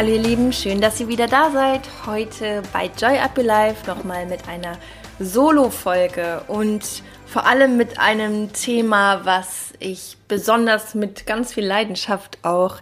Hallo ihr Lieben, schön, dass ihr wieder da seid. Heute bei Joy Up Your Life nochmal mit einer Solo-Folge und vor allem mit einem Thema, was ich besonders mit ganz viel Leidenschaft auch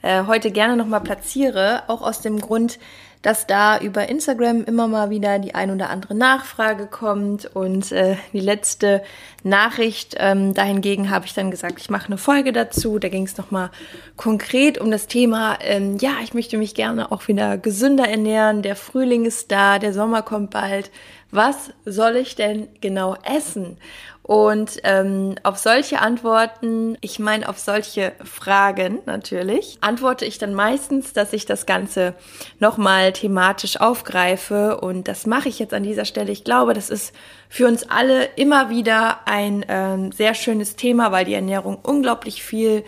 äh, heute gerne nochmal platziere. Auch aus dem Grund, dass da über Instagram immer mal wieder die ein oder andere Nachfrage kommt und äh, die letzte Nachricht ähm, dahingegen habe ich dann gesagt, ich mache eine Folge dazu. Da ging es nochmal konkret um das Thema, ähm, ja, ich möchte mich gerne auch wieder gesünder ernähren. Der Frühling ist da, der Sommer kommt bald. Was soll ich denn genau essen? Und ähm, auf solche Antworten, ich meine auf solche Fragen natürlich, antworte ich dann meistens, dass ich das Ganze nochmal thematisch aufgreife. Und das mache ich jetzt an dieser Stelle. Ich glaube, das ist für uns alle immer wieder ein ähm, sehr schönes Thema, weil die Ernährung unglaublich viel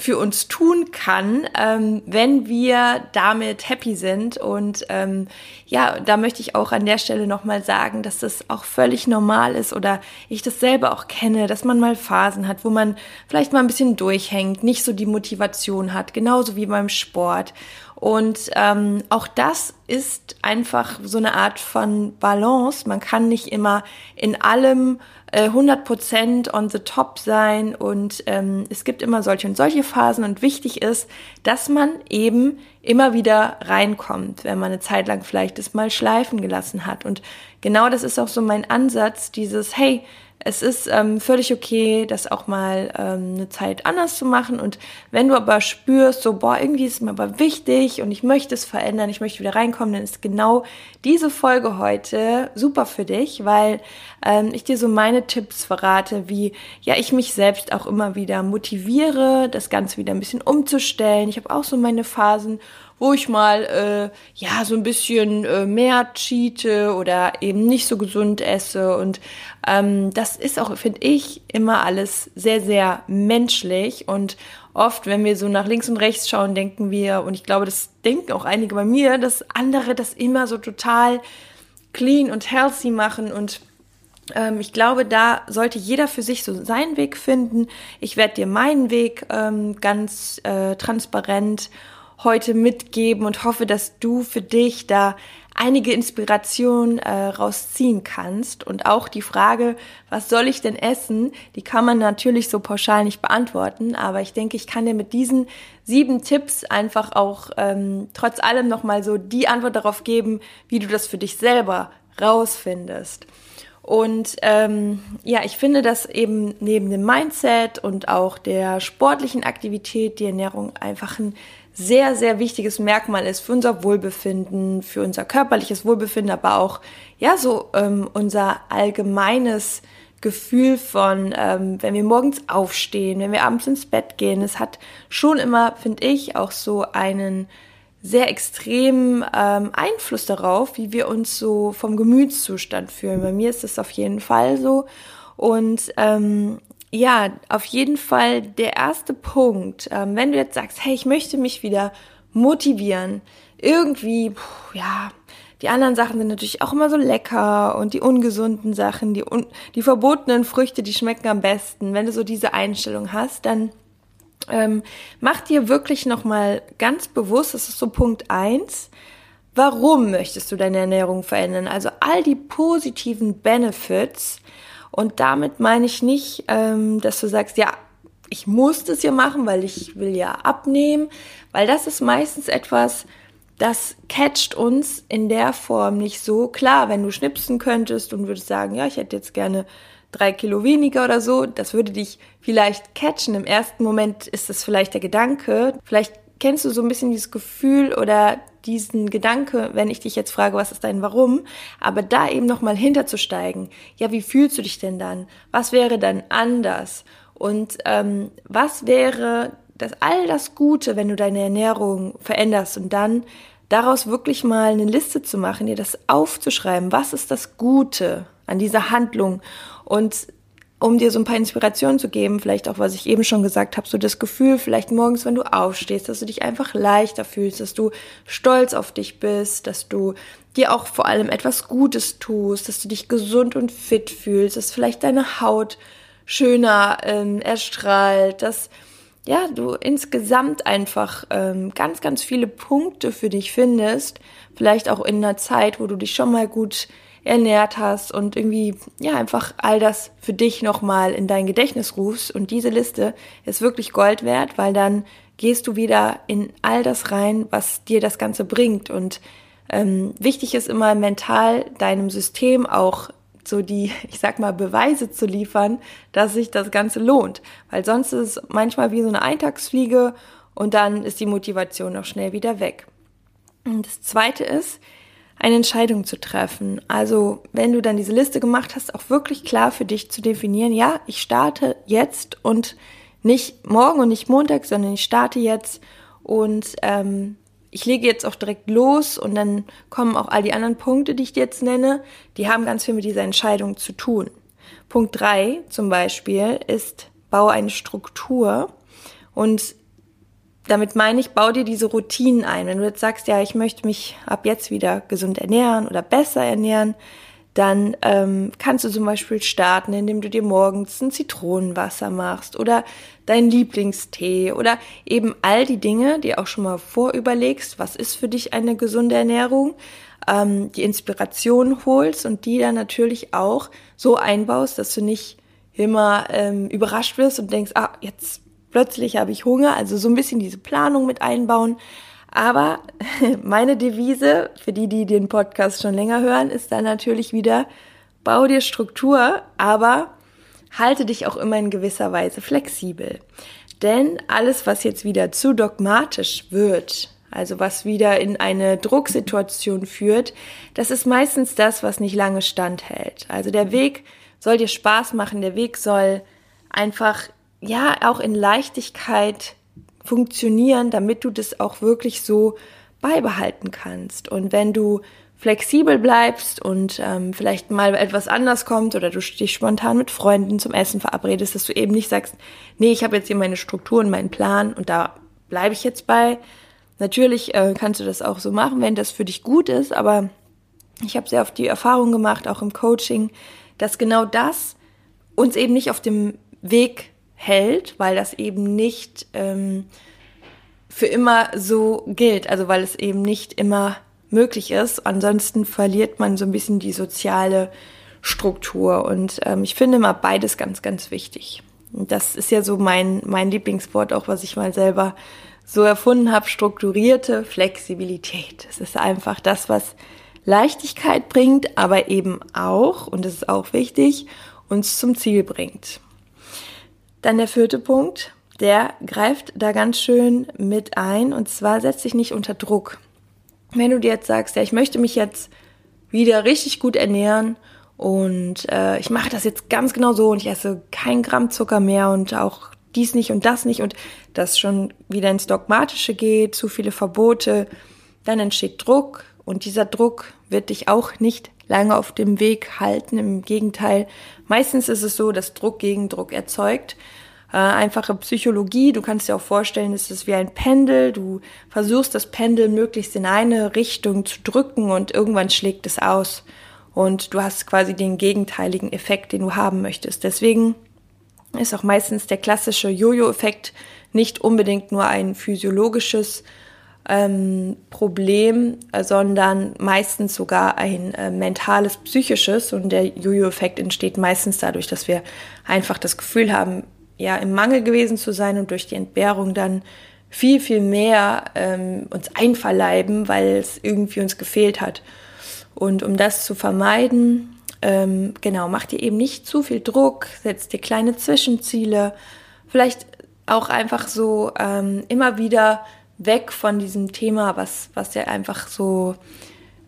für uns tun kann, ähm, wenn wir damit happy sind. Und ähm, ja, da möchte ich auch an der Stelle nochmal sagen, dass das auch völlig normal ist oder ich das selber auch kenne, dass man mal Phasen hat, wo man vielleicht mal ein bisschen durchhängt, nicht so die Motivation hat, genauso wie beim Sport. Und ähm, auch das ist einfach so eine Art von Balance. Man kann nicht immer in allem äh, 100% on the top sein und ähm, es gibt immer solche und solche Phasen und wichtig ist, dass man eben immer wieder reinkommt, wenn man eine Zeit lang vielleicht es mal schleifen gelassen hat. Und genau das ist auch so mein Ansatz, dieses, hey, es ist ähm, völlig okay, das auch mal ähm, eine Zeit anders zu machen. Und wenn du aber spürst, so, boah, irgendwie ist es mir aber wichtig und ich möchte es verändern, ich möchte wieder reinkommen, dann ist genau diese Folge heute super für dich, weil ähm, ich dir so meine Tipps verrate, wie ja ich mich selbst auch immer wieder motiviere, das Ganze wieder ein bisschen umzustellen. Ich habe auch so meine Phasen wo ich mal äh, ja so ein bisschen äh, mehr cheate oder eben nicht so gesund esse. Und ähm, das ist auch, finde ich, immer alles sehr, sehr menschlich. Und oft, wenn wir so nach links und rechts schauen, denken wir, und ich glaube, das denken auch einige bei mir, dass andere das immer so total clean und healthy machen und ähm, ich glaube, da sollte jeder für sich so seinen Weg finden. Ich werde dir meinen Weg ähm, ganz äh, transparent heute mitgeben und hoffe, dass du für dich da einige Inspiration äh, rausziehen kannst. Und auch die Frage, was soll ich denn essen, die kann man natürlich so pauschal nicht beantworten. Aber ich denke, ich kann dir mit diesen sieben Tipps einfach auch ähm, trotz allem nochmal so die Antwort darauf geben, wie du das für dich selber rausfindest. Und ähm, ja, ich finde, dass eben neben dem Mindset und auch der sportlichen Aktivität die Ernährung einfach ein sehr, sehr wichtiges Merkmal ist für unser Wohlbefinden, für unser körperliches Wohlbefinden, aber auch, ja, so ähm, unser allgemeines Gefühl von, ähm, wenn wir morgens aufstehen, wenn wir abends ins Bett gehen. Es hat schon immer, finde ich, auch so einen sehr extremen ähm, Einfluss darauf, wie wir uns so vom Gemütszustand fühlen. Bei mir ist es auf jeden Fall so. Und ähm, ja, auf jeden Fall der erste Punkt, ähm, wenn du jetzt sagst, hey, ich möchte mich wieder motivieren, irgendwie, puh, ja, die anderen Sachen sind natürlich auch immer so lecker und die ungesunden Sachen, die, un die verbotenen Früchte, die schmecken am besten. Wenn du so diese Einstellung hast, dann ähm, mach dir wirklich nochmal ganz bewusst, das ist so Punkt eins. warum möchtest du deine Ernährung verändern? Also all die positiven Benefits, und damit meine ich nicht, ähm, dass du sagst, ja, ich muss das ja machen, weil ich will ja abnehmen, weil das ist meistens etwas, das catcht uns in der Form nicht so. Klar, wenn du schnipsen könntest und würdest sagen, ja, ich hätte jetzt gerne drei Kilo weniger oder so, das würde dich vielleicht catchen. Im ersten Moment ist das vielleicht der Gedanke. Vielleicht kennst du so ein bisschen dieses Gefühl oder diesen Gedanke, wenn ich dich jetzt frage, was ist dein Warum, aber da eben nochmal hinterzusteigen. Ja, wie fühlst du dich denn dann? Was wäre dann anders? Und ähm, was wäre das all das Gute, wenn du deine Ernährung veränderst und dann daraus wirklich mal eine Liste zu machen, dir das aufzuschreiben, was ist das Gute an dieser Handlung und um dir so ein paar Inspirationen zu geben, vielleicht auch, was ich eben schon gesagt habe, so das Gefühl, vielleicht morgens, wenn du aufstehst, dass du dich einfach leichter fühlst, dass du stolz auf dich bist, dass du dir auch vor allem etwas Gutes tust, dass du dich gesund und fit fühlst, dass vielleicht deine Haut schöner ähm, erstrahlt, dass ja, du insgesamt einfach ähm, ganz, ganz viele Punkte für dich findest, vielleicht auch in einer Zeit, wo du dich schon mal gut ernährt hast und irgendwie, ja, einfach all das für dich nochmal in dein Gedächtnis rufst. Und diese Liste ist wirklich Gold wert, weil dann gehst du wieder in all das rein, was dir das Ganze bringt. Und ähm, wichtig ist immer mental deinem System auch so die, ich sag mal, Beweise zu liefern, dass sich das Ganze lohnt. Weil sonst ist es manchmal wie so eine Eintagsfliege und dann ist die Motivation auch schnell wieder weg. Und das zweite ist, eine Entscheidung zu treffen. Also, wenn du dann diese Liste gemacht hast, auch wirklich klar für dich zu definieren, ja, ich starte jetzt und nicht morgen und nicht Montag, sondern ich starte jetzt und ähm, ich lege jetzt auch direkt los und dann kommen auch all die anderen Punkte, die ich dir jetzt nenne, die haben ganz viel mit dieser Entscheidung zu tun. Punkt drei zum Beispiel ist, baue eine Struktur und damit meine ich, bau dir diese Routinen ein. Wenn du jetzt sagst, ja, ich möchte mich ab jetzt wieder gesund ernähren oder besser ernähren, dann ähm, kannst du zum Beispiel starten, indem du dir morgens ein Zitronenwasser machst oder dein Lieblingstee oder eben all die Dinge, die auch schon mal vorüberlegst, was ist für dich eine gesunde Ernährung, ähm, die Inspiration holst und die dann natürlich auch so einbaust, dass du nicht immer ähm, überrascht wirst und denkst, ah, jetzt plötzlich habe ich Hunger, also so ein bisschen diese Planung mit einbauen. Aber meine Devise, für die, die den Podcast schon länger hören, ist dann natürlich wieder, bau dir Struktur, aber halte dich auch immer in gewisser Weise flexibel. Denn alles, was jetzt wieder zu dogmatisch wird, also was wieder in eine Drucksituation führt, das ist meistens das, was nicht lange standhält. Also der Weg soll dir Spaß machen, der Weg soll einfach ja auch in Leichtigkeit funktionieren, damit du das auch wirklich so beibehalten kannst. Und wenn du flexibel bleibst und ähm, vielleicht mal etwas anders kommt oder du dich spontan mit Freunden zum Essen verabredest, dass du eben nicht sagst, nee, ich habe jetzt hier meine Struktur und meinen Plan und da bleibe ich jetzt bei. Natürlich äh, kannst du das auch so machen, wenn das für dich gut ist, aber ich habe sehr oft die Erfahrung gemacht, auch im Coaching, dass genau das uns eben nicht auf dem Weg hält, weil das eben nicht ähm, für immer so gilt, also weil es eben nicht immer möglich ist. Ansonsten verliert man so ein bisschen die soziale Struktur und ähm, ich finde immer beides ganz, ganz wichtig. Und das ist ja so mein, mein Lieblingswort, auch was ich mal selber so erfunden habe, strukturierte Flexibilität. Es ist einfach das, was Leichtigkeit bringt, aber eben auch, und das ist auch wichtig, uns zum Ziel bringt. Dann der vierte Punkt, der greift da ganz schön mit ein und zwar setzt sich nicht unter Druck. Wenn du dir jetzt sagst, ja, ich möchte mich jetzt wieder richtig gut ernähren und äh, ich mache das jetzt ganz genau so und ich esse kein Gramm Zucker mehr und auch dies nicht und das nicht und das schon wieder ins Dogmatische geht, zu viele Verbote, dann entsteht Druck und dieser Druck wird dich auch nicht lange auf dem Weg halten. Im Gegenteil, meistens ist es so, dass Druck gegen Druck erzeugt. Äh, einfache Psychologie, du kannst dir auch vorstellen, es ist wie ein Pendel. Du versuchst das Pendel möglichst in eine Richtung zu drücken und irgendwann schlägt es aus. Und du hast quasi den gegenteiligen Effekt, den du haben möchtest. Deswegen ist auch meistens der klassische Jojo-Effekt nicht unbedingt nur ein physiologisches ähm, Problem, sondern meistens sogar ein äh, mentales, psychisches. Und der Jojo-Effekt entsteht meistens dadurch, dass wir einfach das Gefühl haben, ja, im Mangel gewesen zu sein und durch die Entbehrung dann viel, viel mehr ähm, uns einverleiben, weil es irgendwie uns gefehlt hat. Und um das zu vermeiden, ähm, genau, mach dir eben nicht zu viel Druck, setz dir kleine Zwischenziele, vielleicht auch einfach so ähm, immer wieder weg von diesem Thema, was, was ja einfach so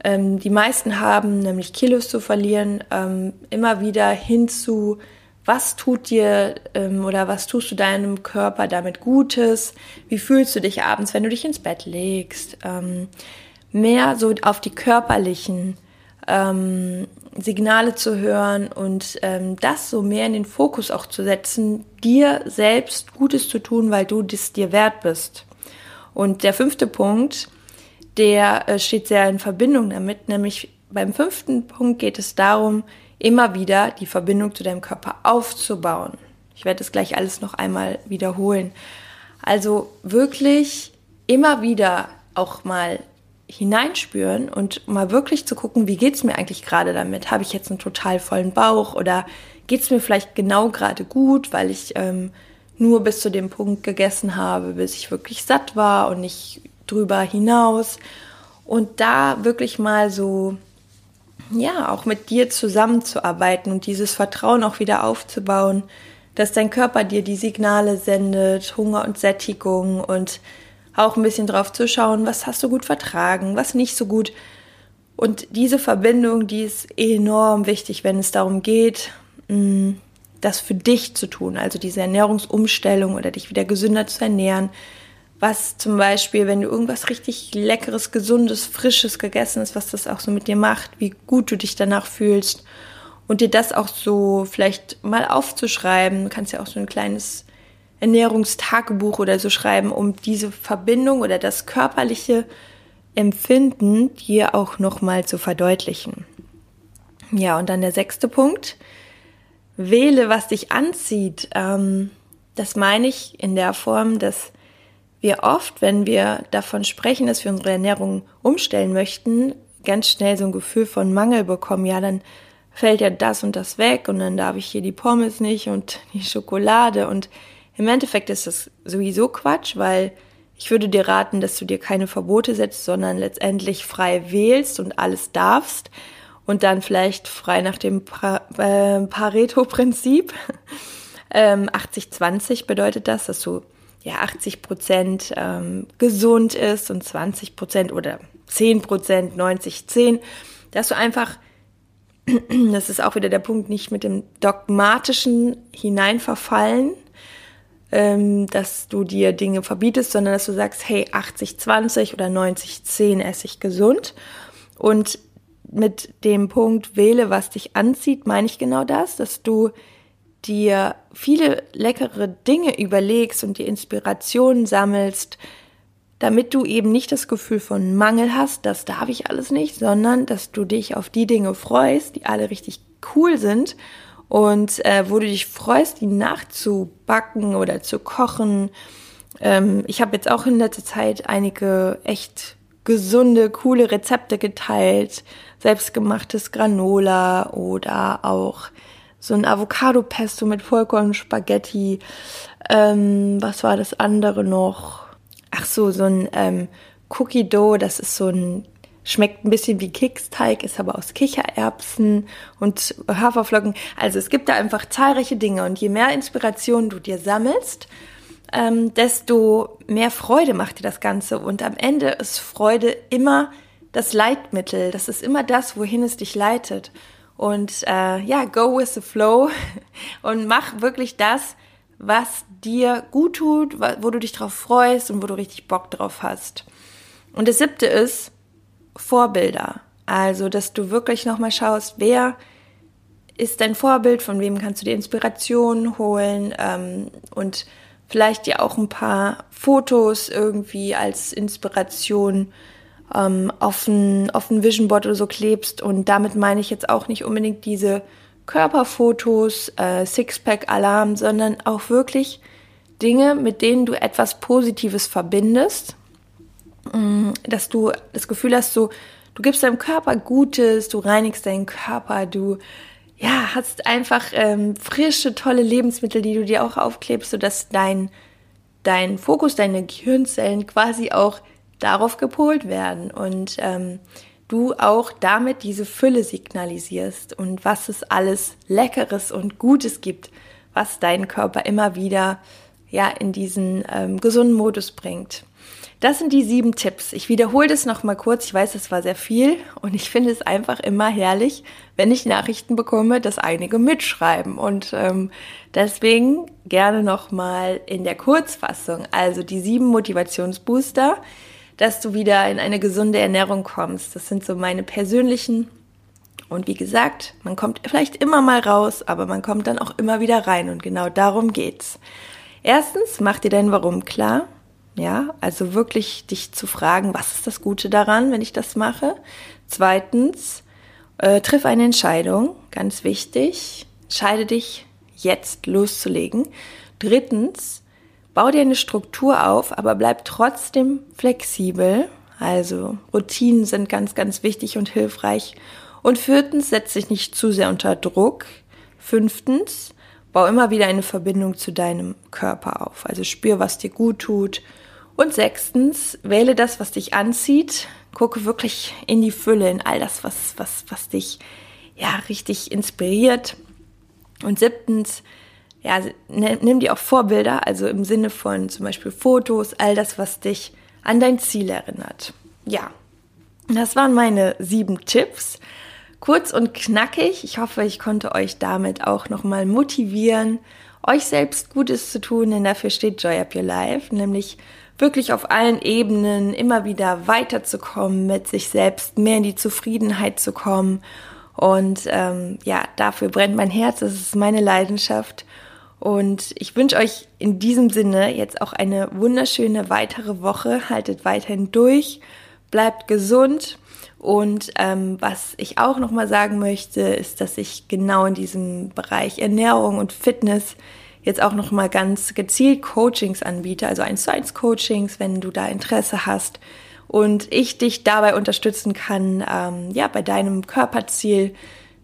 ähm, die meisten haben, nämlich Kilos zu verlieren, ähm, immer wieder hin zu, was tut dir ähm, oder was tust du deinem Körper damit Gutes? Wie fühlst du dich abends, wenn du dich ins Bett legst? Ähm, mehr so auf die körperlichen ähm, Signale zu hören und ähm, das so mehr in den Fokus auch zu setzen, dir selbst Gutes zu tun, weil du das dir wert bist. Und der fünfte Punkt, der äh, steht sehr in Verbindung damit, nämlich beim fünften Punkt geht es darum, immer wieder die Verbindung zu deinem Körper aufzubauen. Ich werde das gleich alles noch einmal wiederholen. Also wirklich immer wieder auch mal hineinspüren und mal wirklich zu gucken, wie geht's mir eigentlich gerade damit? Habe ich jetzt einen total vollen Bauch oder geht's mir vielleicht genau gerade gut, weil ich ähm, nur bis zu dem Punkt gegessen habe, bis ich wirklich satt war und nicht drüber hinaus. Und da wirklich mal so, ja, auch mit dir zusammenzuarbeiten und dieses Vertrauen auch wieder aufzubauen, dass dein Körper dir die Signale sendet, Hunger und Sättigung und auch ein bisschen drauf zu schauen, was hast du gut vertragen, was nicht so gut. Und diese Verbindung, die ist enorm wichtig, wenn es darum geht, mm, das für dich zu tun, also diese Ernährungsumstellung oder dich wieder gesünder zu ernähren. Was zum Beispiel, wenn du irgendwas richtig Leckeres, Gesundes, Frisches gegessen hast, was das auch so mit dir macht, wie gut du dich danach fühlst und dir das auch so vielleicht mal aufzuschreiben. Du kannst ja auch so ein kleines Ernährungstagebuch oder so schreiben, um diese Verbindung oder das körperliche Empfinden dir auch nochmal zu verdeutlichen. Ja, und dann der sechste Punkt. Wähle, was dich anzieht. Ähm, das meine ich in der Form, dass wir oft, wenn wir davon sprechen, dass wir unsere Ernährung umstellen möchten, ganz schnell so ein Gefühl von Mangel bekommen. Ja, dann fällt ja das und das weg und dann darf ich hier die Pommes nicht und die Schokolade und im Endeffekt ist das sowieso Quatsch, weil ich würde dir raten, dass du dir keine Verbote setzt, sondern letztendlich frei wählst und alles darfst und dann vielleicht frei nach dem äh, Pareto-Prinzip. Ähm, 80-20 bedeutet das, dass du ja 80 Prozent ähm, gesund ist und 20 Prozent oder 10 Prozent, 90, 10, dass du einfach, das ist auch wieder der Punkt, nicht mit dem dogmatischen hineinverfallen, ähm, dass du dir Dinge verbietest, sondern dass du sagst, hey, 80-20 oder 90-10 esse ich gesund. Und mit dem Punkt wähle, was dich anzieht, meine ich genau das, dass du dir viele leckere Dinge überlegst und die Inspiration sammelst, damit du eben nicht das Gefühl von Mangel hast, das darf ich alles nicht, sondern dass du dich auf die Dinge freust, die alle richtig cool sind und äh, wo du dich freust, die nachzubacken oder zu kochen. Ähm, ich habe jetzt auch in letzter Zeit einige echt gesunde, coole Rezepte geteilt, selbstgemachtes Granola oder auch so ein Avocado-Pesto mit Vollkorn-Spaghetti. Ähm, was war das andere noch? Ach so, so ein ähm, Cookie Dough, das ist so ein Schmeckt ein bisschen wie Keksteig, ist aber aus Kichererbsen und Haferflocken. Also es gibt da einfach zahlreiche Dinge und je mehr Inspiration du dir sammelst, ähm, desto mehr Freude macht dir das Ganze. Und am Ende ist Freude immer das Leitmittel. Das ist immer das, wohin es dich leitet. Und äh, ja, go with the flow und mach wirklich das, was dir gut tut, wo du dich drauf freust und wo du richtig Bock drauf hast. Und das siebte ist, Vorbilder. Also, dass du wirklich nochmal schaust, wer ist dein Vorbild, von wem kannst du dir Inspiration holen ähm, und vielleicht dir auch ein paar Fotos irgendwie als Inspiration ähm, auf, ein, auf ein Vision Board oder so klebst. Und damit meine ich jetzt auch nicht unbedingt diese Körperfotos, äh, Sixpack-Alarm, sondern auch wirklich Dinge, mit denen du etwas Positives verbindest Mm, dass du das Gefühl hast, so, du gibst deinem Körper Gutes, du reinigst deinen Körper, du ja, hast einfach ähm, frische, tolle Lebensmittel, die du dir auch aufklebst, sodass dein, dein Fokus, deine Gehirnzellen quasi auch darauf gepolt werden und ähm, du auch damit diese Fülle signalisierst und was es alles Leckeres und Gutes gibt, was deinen Körper immer wieder ja in diesen ähm, gesunden Modus bringt. Das sind die sieben Tipps. Ich wiederhole das nochmal kurz. Ich weiß, es war sehr viel und ich finde es einfach immer herrlich, wenn ich Nachrichten bekomme, dass einige mitschreiben. Und ähm, deswegen gerne nochmal in der Kurzfassung. Also die sieben Motivationsbooster. Dass du wieder in eine gesunde Ernährung kommst. Das sind so meine persönlichen. Und wie gesagt, man kommt vielleicht immer mal raus, aber man kommt dann auch immer wieder rein. Und genau darum geht's. Erstens, mach dir dein Warum klar. Ja, also wirklich dich zu fragen, was ist das Gute daran, wenn ich das mache? Zweitens, äh, triff eine Entscheidung, ganz wichtig. Entscheide dich jetzt loszulegen. Drittens, bau dir eine Struktur auf, aber bleib trotzdem flexibel. Also Routinen sind ganz, ganz wichtig und hilfreich. Und viertens, setz dich nicht zu sehr unter Druck. Fünftens, bau immer wieder eine Verbindung zu deinem Körper auf. Also spür, was dir gut tut. Und sechstens, wähle das, was dich anzieht. Gucke wirklich in die Fülle, in all das, was, was, was dich ja richtig inspiriert. Und siebtens, ja, nimm dir auch Vorbilder, also im Sinne von zum Beispiel Fotos, all das, was dich an dein Ziel erinnert. Ja, das waren meine sieben Tipps. Kurz und knackig. Ich hoffe, ich konnte euch damit auch nochmal motivieren, euch selbst Gutes zu tun, denn dafür steht Joy Up Your Life, nämlich wirklich auf allen Ebenen immer wieder weiterzukommen, mit sich selbst mehr in die Zufriedenheit zu kommen. Und ähm, ja, dafür brennt mein Herz, das ist meine Leidenschaft. Und ich wünsche euch in diesem Sinne jetzt auch eine wunderschöne weitere Woche. Haltet weiterhin durch, bleibt gesund. Und ähm, was ich auch nochmal sagen möchte, ist, dass ich genau in diesem Bereich Ernährung und Fitness jetzt auch nochmal ganz gezielt Coachings anbiete, also 1 zu 1 Coachings, wenn du da Interesse hast und ich dich dabei unterstützen kann, ähm, ja, bei deinem Körperziel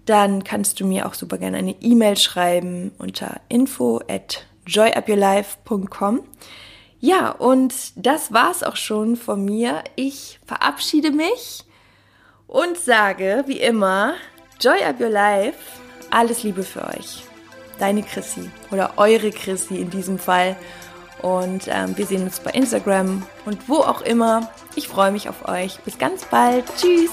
dann kannst du mir auch super gerne eine E-Mail schreiben unter info at joyupyourlife.com. Ja, und das war's auch schon von mir. Ich verabschiede mich und sage, wie immer, Joy Up Your Life, alles Liebe für euch. Deine Chrissy oder eure Chrissy in diesem Fall. Und ähm, wir sehen uns bei Instagram und wo auch immer. Ich freue mich auf euch. Bis ganz bald. Tschüss.